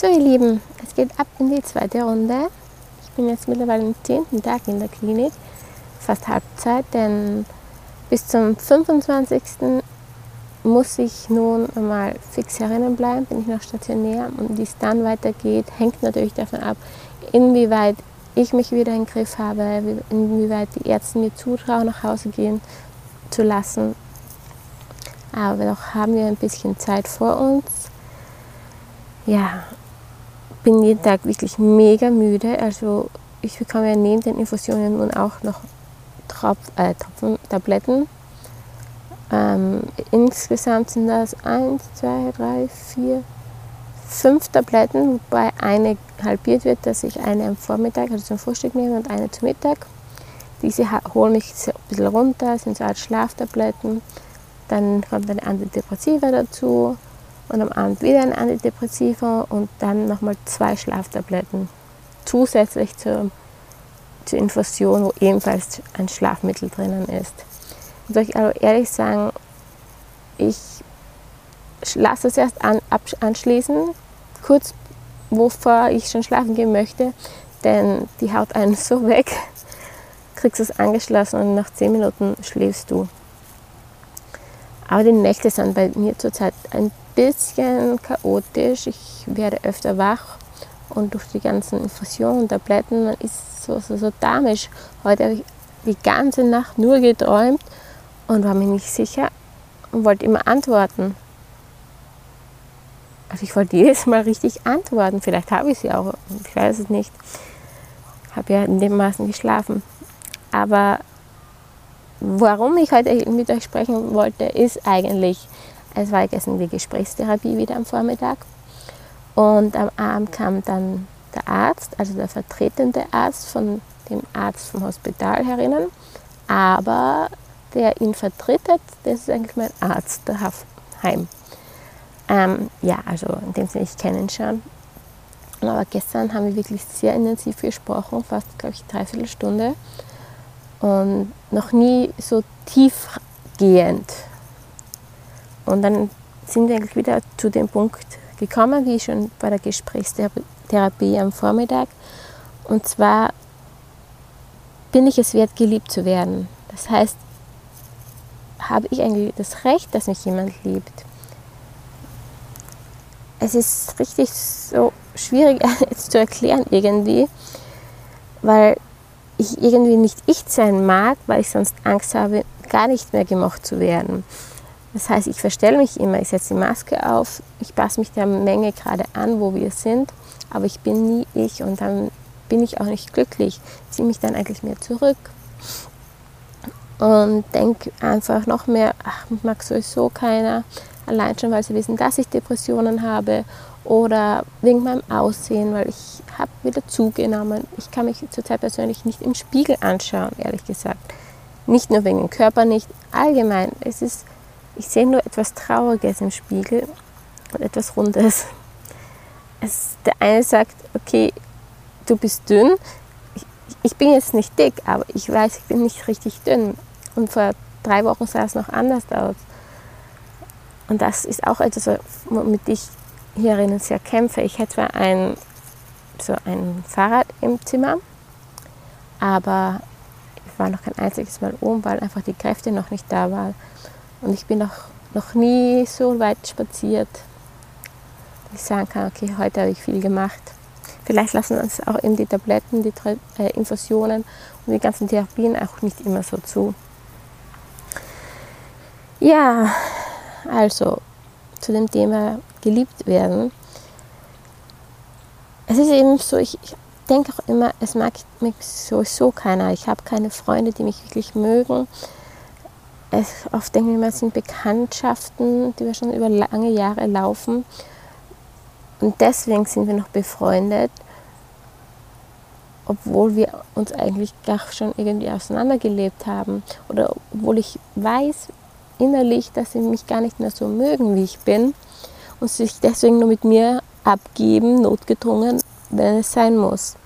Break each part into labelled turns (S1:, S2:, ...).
S1: So ihr Lieben, es geht ab in die zweite Runde. Ich bin jetzt mittlerweile am zehnten Tag in der Klinik, fast Halbzeit, denn bis zum 25. muss ich nun einmal fix herinnen bleiben, bin ich noch stationär und wie es dann weitergeht, hängt natürlich davon ab, inwieweit ich mich wieder in den Griff habe, inwieweit die Ärzte mir zutrauen, nach Hause gehen zu lassen. Aber noch haben wir ein bisschen Zeit vor uns. Ja, bin jeden Tag wirklich mega müde. Also ich bekomme ja neben den Infusionen nun auch noch Tropf, äh, Tropfen, Tabletten. Ähm, insgesamt sind das 1, 2, 3, 4, 5 Tabletten, wobei eine halbiert wird, dass ich eine am Vormittag, also zum Frühstück nehme und eine zum Mittag. Diese holen mich ein bisschen runter, sind so als Schlaftabletten. Dann kommt eine Antidepressiva dazu und am Abend wieder ein Antidepressiva und dann nochmal zwei Schlaftabletten zusätzlich zur, zur Infusion, wo ebenfalls ein Schlafmittel drinnen ist. Und soll ich also ehrlich sagen, ich lasse es erst an, anschließen, kurz bevor ich schon schlafen gehen möchte, denn die haut einen so weg, kriegst es angeschlossen und nach 10 Minuten schläfst du. Aber die Nächte sind bei mir zurzeit ein bisschen chaotisch. Ich werde öfter wach und durch die ganzen Infusionen und Tabletten, man ist so, so, so damisch. Heute habe ich die ganze Nacht nur geträumt und war mir nicht sicher und wollte immer antworten. Also ich wollte jedes Mal richtig antworten. Vielleicht habe ich sie auch, ich weiß es nicht. Habe ja in dem Maßen geschlafen. Aber warum ich heute mit euch sprechen wollte, ist eigentlich, es war gestern die Gesprächstherapie wieder am Vormittag. Und am Abend kam dann der Arzt, also der vertretende Arzt von dem Arzt vom Hospital herinnen. Aber der ihn vertritt, das ist eigentlich mein Arzt daheim. Ähm, ja, also in dem Sinne, ich kenne ihn schon. Aber gestern haben wir wirklich sehr intensiv gesprochen, fast, glaube ich, dreiviertel Stunde. Und noch nie so tiefgehend. Und dann sind wir eigentlich wieder zu dem Punkt gekommen, wie schon bei der Gesprächstherapie am Vormittag. Und zwar bin ich es wert, geliebt zu werden. Das heißt, habe ich eigentlich das Recht, dass mich jemand liebt? es ist richtig so schwierig jetzt zu erklären irgendwie, weil ich irgendwie nicht ich sein mag, weil ich sonst Angst habe, gar nicht mehr gemocht zu werden. Das heißt, ich verstelle mich immer, ich setze die Maske auf, ich passe mich der Menge gerade an, wo wir sind, aber ich bin nie ich und dann bin ich auch nicht glücklich, ziehe mich dann eigentlich mehr zurück und denke einfach noch mehr, ach, mag sowieso keiner, allein schon, weil sie wissen, dass ich Depressionen habe oder wegen meinem Aussehen, weil ich habe wieder zugenommen. Ich kann mich zurzeit persönlich nicht im Spiegel anschauen, ehrlich gesagt. Nicht nur wegen dem Körper, nicht allgemein. Es ist, ich sehe nur etwas Trauriges im Spiegel und etwas Rundes. Es, der eine sagt, okay, du bist dünn. Ich, ich bin jetzt nicht dick, aber ich weiß, ich bin nicht richtig dünn. Und vor drei Wochen sah es noch anders aus. Und das ist auch etwas, womit ich hierin sehr kämpfe. Ich hätte zwar ein, so ein Fahrrad im Zimmer, aber ich war noch kein einziges Mal oben, weil einfach die Kräfte noch nicht da waren. Und ich bin noch, noch nie so weit spaziert, dass ich sagen kann, okay, heute habe ich viel gemacht. Vielleicht lassen uns auch eben die Tabletten, die äh, Infusionen und die ganzen Therapien auch nicht immer so zu. Ja, also zu dem Thema geliebt werden. Es ist eben so, ich, ich denke auch immer, es mag mich sowieso keiner. Ich habe keine Freunde, die mich wirklich mögen. Es, oft denke ich es sind Bekanntschaften, die wir schon über lange Jahre laufen. Und deswegen sind wir noch befreundet, obwohl wir uns eigentlich gar schon irgendwie auseinandergelebt haben. Oder obwohl ich weiß, innerlich, dass sie mich gar nicht mehr so mögen, wie ich bin und sich deswegen nur mit mir abgeben, notgedrungen, wenn es sein muss.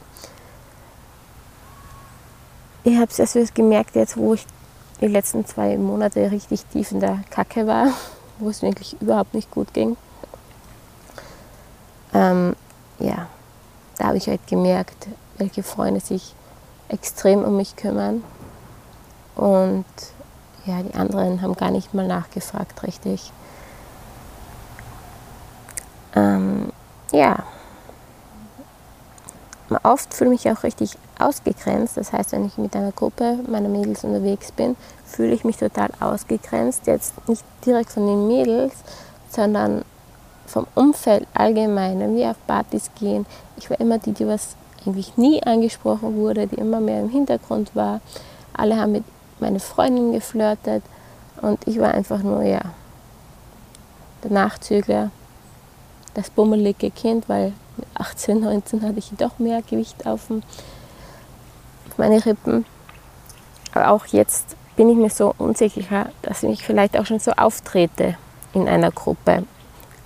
S1: Ich habe es erst gemerkt, jetzt wo ich die letzten zwei Monate richtig tief in der Kacke war, wo es mir wirklich überhaupt nicht gut ging. Ähm, habe ich halt gemerkt, welche Freunde sich extrem um mich kümmern. Und ja, die anderen haben gar nicht mal nachgefragt, richtig. Ähm, ja, oft fühle ich mich auch richtig ausgegrenzt. Das heißt, wenn ich mit einer Gruppe meiner Mädels unterwegs bin, fühle ich mich total ausgegrenzt. Jetzt nicht direkt von den Mädels, sondern vom Umfeld allgemein. Wenn wir auf Partys gehen, ich war immer die, die was eigentlich nie angesprochen wurde, die immer mehr im Hintergrund war. Alle haben mit meinen Freundinnen geflirtet und ich war einfach nur, ja, der Nachzügler, das bummelige Kind, weil mit 18, 19 hatte ich doch mehr Gewicht auf, dem, auf meine Rippen. Aber auch jetzt bin ich mir so unsicher, dass ich vielleicht auch schon so auftrete in einer Gruppe.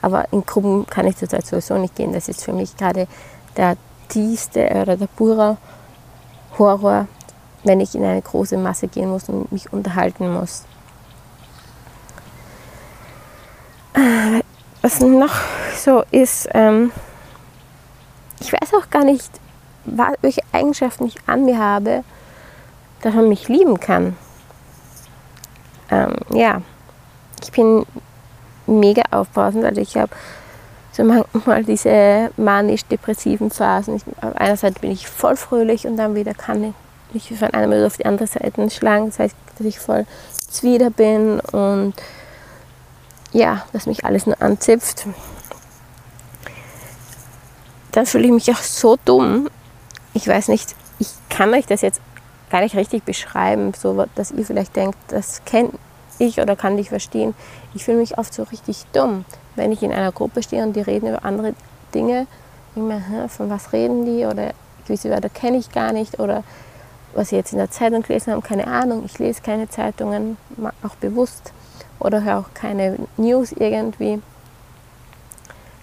S1: Aber in Gruppen kann ich zurzeit sowieso nicht gehen. Das ist für mich gerade der tiefste oder der pure Horror, wenn ich in eine große Masse gehen muss und mich unterhalten muss. Was noch so ist, ähm, ich weiß auch gar nicht, welche Eigenschaften ich an mir habe, dass man mich lieben kann. Ähm, ja, ich bin mega aufpassend, also ich habe so manchmal diese manisch-depressiven Phasen. Ich, auf einer Seite bin ich voll fröhlich und dann wieder kann ich mich von einer Minute auf die andere Seite schlagen. Das heißt, dass ich voll zwider bin und ja, dass mich alles nur anzipft dann fühle ich mich auch so dumm. Ich weiß nicht, ich kann euch das jetzt gar nicht richtig beschreiben, so dass ihr vielleicht denkt, das kenne ich oder kann ich verstehen. Ich fühle mich oft so richtig dumm, wenn ich in einer Gruppe stehe und die reden über andere Dinge. Ich von was reden die oder gewisse Wörter kenne ich gar nicht oder was sie jetzt in der Zeitung gelesen haben, keine Ahnung. Ich lese keine Zeitungen, auch bewusst oder höre auch keine News irgendwie.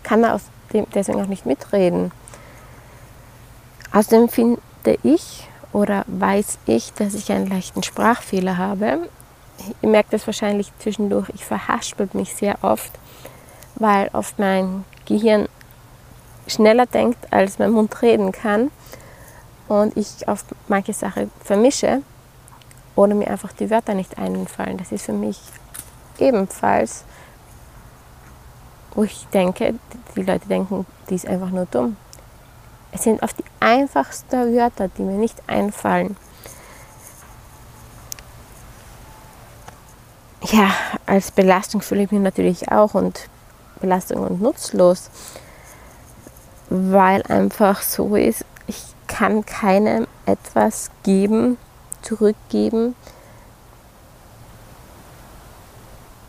S1: Kann da auf deswegen auch nicht mitreden. Außerdem finde ich oder weiß ich, dass ich einen leichten Sprachfehler habe. Ihr merkt das wahrscheinlich zwischendurch, ich verhaspel mich sehr oft, weil oft mein Gehirn schneller denkt, als mein Mund reden kann und ich auf manche Sachen vermische oder mir einfach die Wörter nicht einfallen. Das ist für mich ebenfalls wo ich denke, die Leute denken, die ist einfach nur dumm. Es sind oft die einfachsten Wörter, die mir nicht einfallen. Ja, als Belastung fühle ich mich natürlich auch und Belastung und nutzlos, weil einfach so ist, ich kann keinem etwas geben, zurückgeben.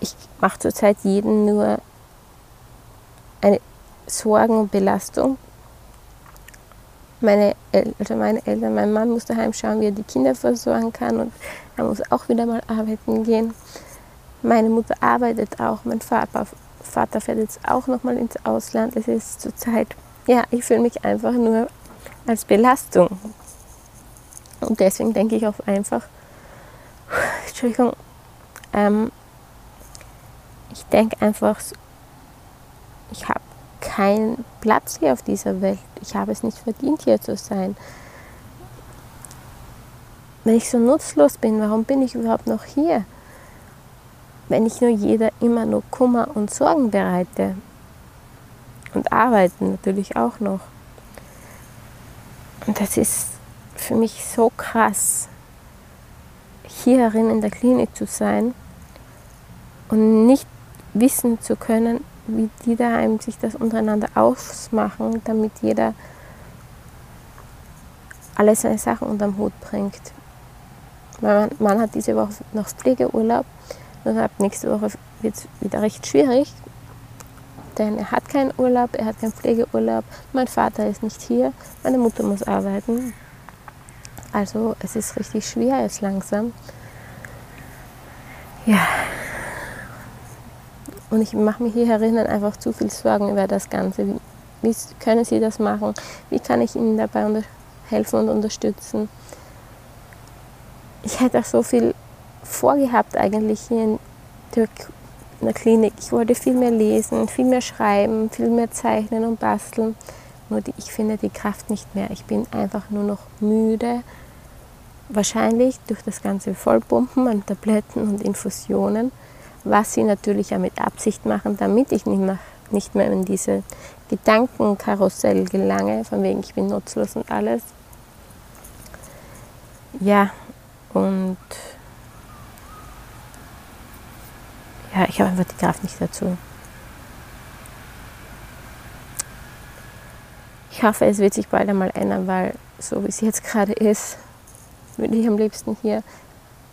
S1: Ich mache zurzeit jeden nur eine Sorgen und Belastung. Meine, also meine Eltern, mein Mann muss daheim schauen, wie er die Kinder versorgen kann und er muss auch wieder mal arbeiten gehen. Meine Mutter arbeitet auch, mein Vater, Vater fährt jetzt auch noch mal ins Ausland. Es ist zurzeit, ja, ich fühle mich einfach nur als Belastung. Und deswegen denke ich auch einfach, Entschuldigung, ähm, ich denke einfach, ich habe keinen Platz hier auf dieser Welt. Ich habe es nicht verdient, hier zu sein. Wenn ich so nutzlos bin, warum bin ich überhaupt noch hier? Wenn ich nur jeder immer nur Kummer und Sorgen bereite. Und arbeiten natürlich auch noch. Und das ist für mich so krass, hierin in der Klinik zu sein und nicht wissen zu können, wie die daheim sich das untereinander ausmachen, damit jeder alle seine Sachen unterm Hut bringt. Mein Mann hat diese Woche noch Pflegeurlaub und ab nächste Woche wird es wieder recht schwierig, denn er hat keinen Urlaub, er hat keinen Pflegeurlaub, mein Vater ist nicht hier, meine Mutter muss arbeiten. Also es ist richtig schwer jetzt langsam. Und ich mache mir hier herinnen einfach zu viel Sorgen über das Ganze. Wie, wie können Sie das machen? Wie kann ich Ihnen dabei helfen und unterstützen? Ich hätte auch so viel vorgehabt eigentlich hier in der Klinik. Ich wollte viel mehr lesen, viel mehr schreiben, viel mehr zeichnen und basteln. Nur die, ich finde die Kraft nicht mehr. Ich bin einfach nur noch müde. Wahrscheinlich durch das ganze Vollpumpen an Tabletten und Infusionen, was sie natürlich ja mit Absicht machen, damit ich nicht mehr, nicht mehr in diese Gedankenkarussell gelange, von wegen ich bin nutzlos und alles. Ja, und ja, ich habe einfach die Kraft nicht dazu. Ich hoffe, es wird sich bald einmal ändern, weil so wie es jetzt gerade ist, würde ich am liebsten hier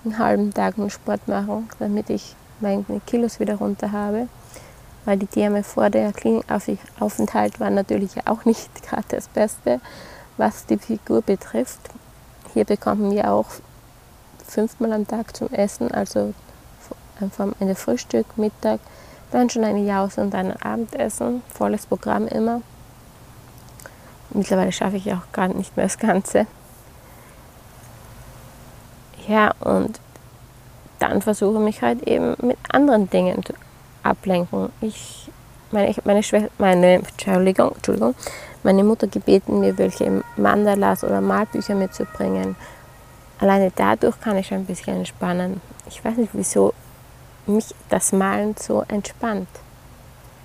S1: einen halben Tag nur Sport machen, damit ich meine Kilos wieder runter habe. Weil die Therme vor der Klinikaufenthalt war natürlich auch nicht gerade das Beste, was die Figur betrifft. Hier bekommen wir auch fünfmal am Tag zum Essen, also vom Ende Frühstück, Mittag, dann schon eine Jause und ein Abendessen, volles Programm immer. Mittlerweile schaffe ich auch gar nicht mehr das Ganze. Ja, und dann versuche ich mich halt eben mit anderen Dingen zu ablenken. Ich, meine, meine, meine, Entschuldigung, Entschuldigung, meine Mutter gebeten, mir welche Mandalas oder Malbücher mitzubringen. Alleine dadurch kann ich ein bisschen entspannen. Ich weiß nicht, wieso mich das Malen so entspannt.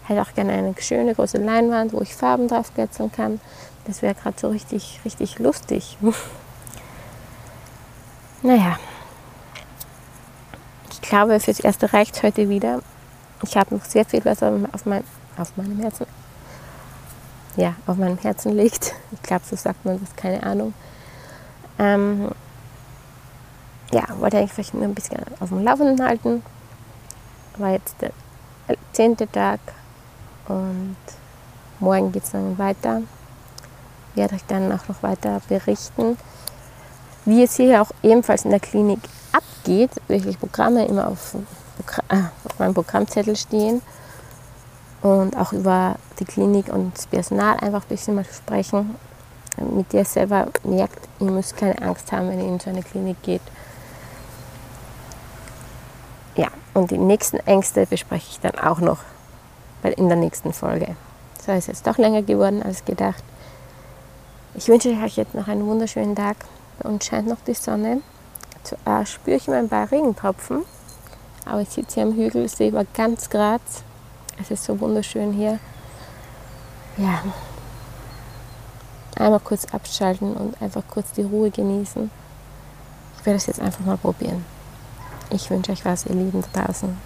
S1: Ich hätte auch gerne eine schöne große Leinwand, wo ich Farben drauf draufkritzeln kann. Das wäre gerade so richtig, richtig lustig. naja, ich glaube, fürs Erste reicht heute wieder. Ich habe noch sehr viel, was auf, mein, auf meinem Herzen, ja, auf meinem Herzen liegt. Ich glaube, so sagt man das, keine Ahnung. Ähm, ja, wollte eigentlich vielleicht nur ein bisschen auf dem Laufenden halten. War jetzt der zehnte Tag und morgen geht es dann weiter werde euch dann auch noch weiter berichten, wie es hier auch ebenfalls in der Klinik abgeht, welche Programme immer auf, äh, auf meinem Programmzettel stehen und auch über die Klinik und das Personal einfach ein bisschen mal sprechen, mit der selber merkt, ihr müsst keine Angst haben, wenn ihr in so eine Klinik geht. Ja, und die nächsten Ängste bespreche ich dann auch noch in der nächsten Folge. So ist jetzt doch länger geworden als gedacht. Ich wünsche euch jetzt noch einen wunderschönen Tag. Bei uns scheint noch die Sonne. Zuerst spüre ich immer ein paar Regentropfen. Aber ich sitze hier am Hügel, sehe über ganz Graz. Es ist so wunderschön hier. Ja. Einmal kurz abschalten und einfach kurz die Ruhe genießen. Ich werde es jetzt einfach mal probieren. Ich wünsche euch was, ihr Lieben da draußen.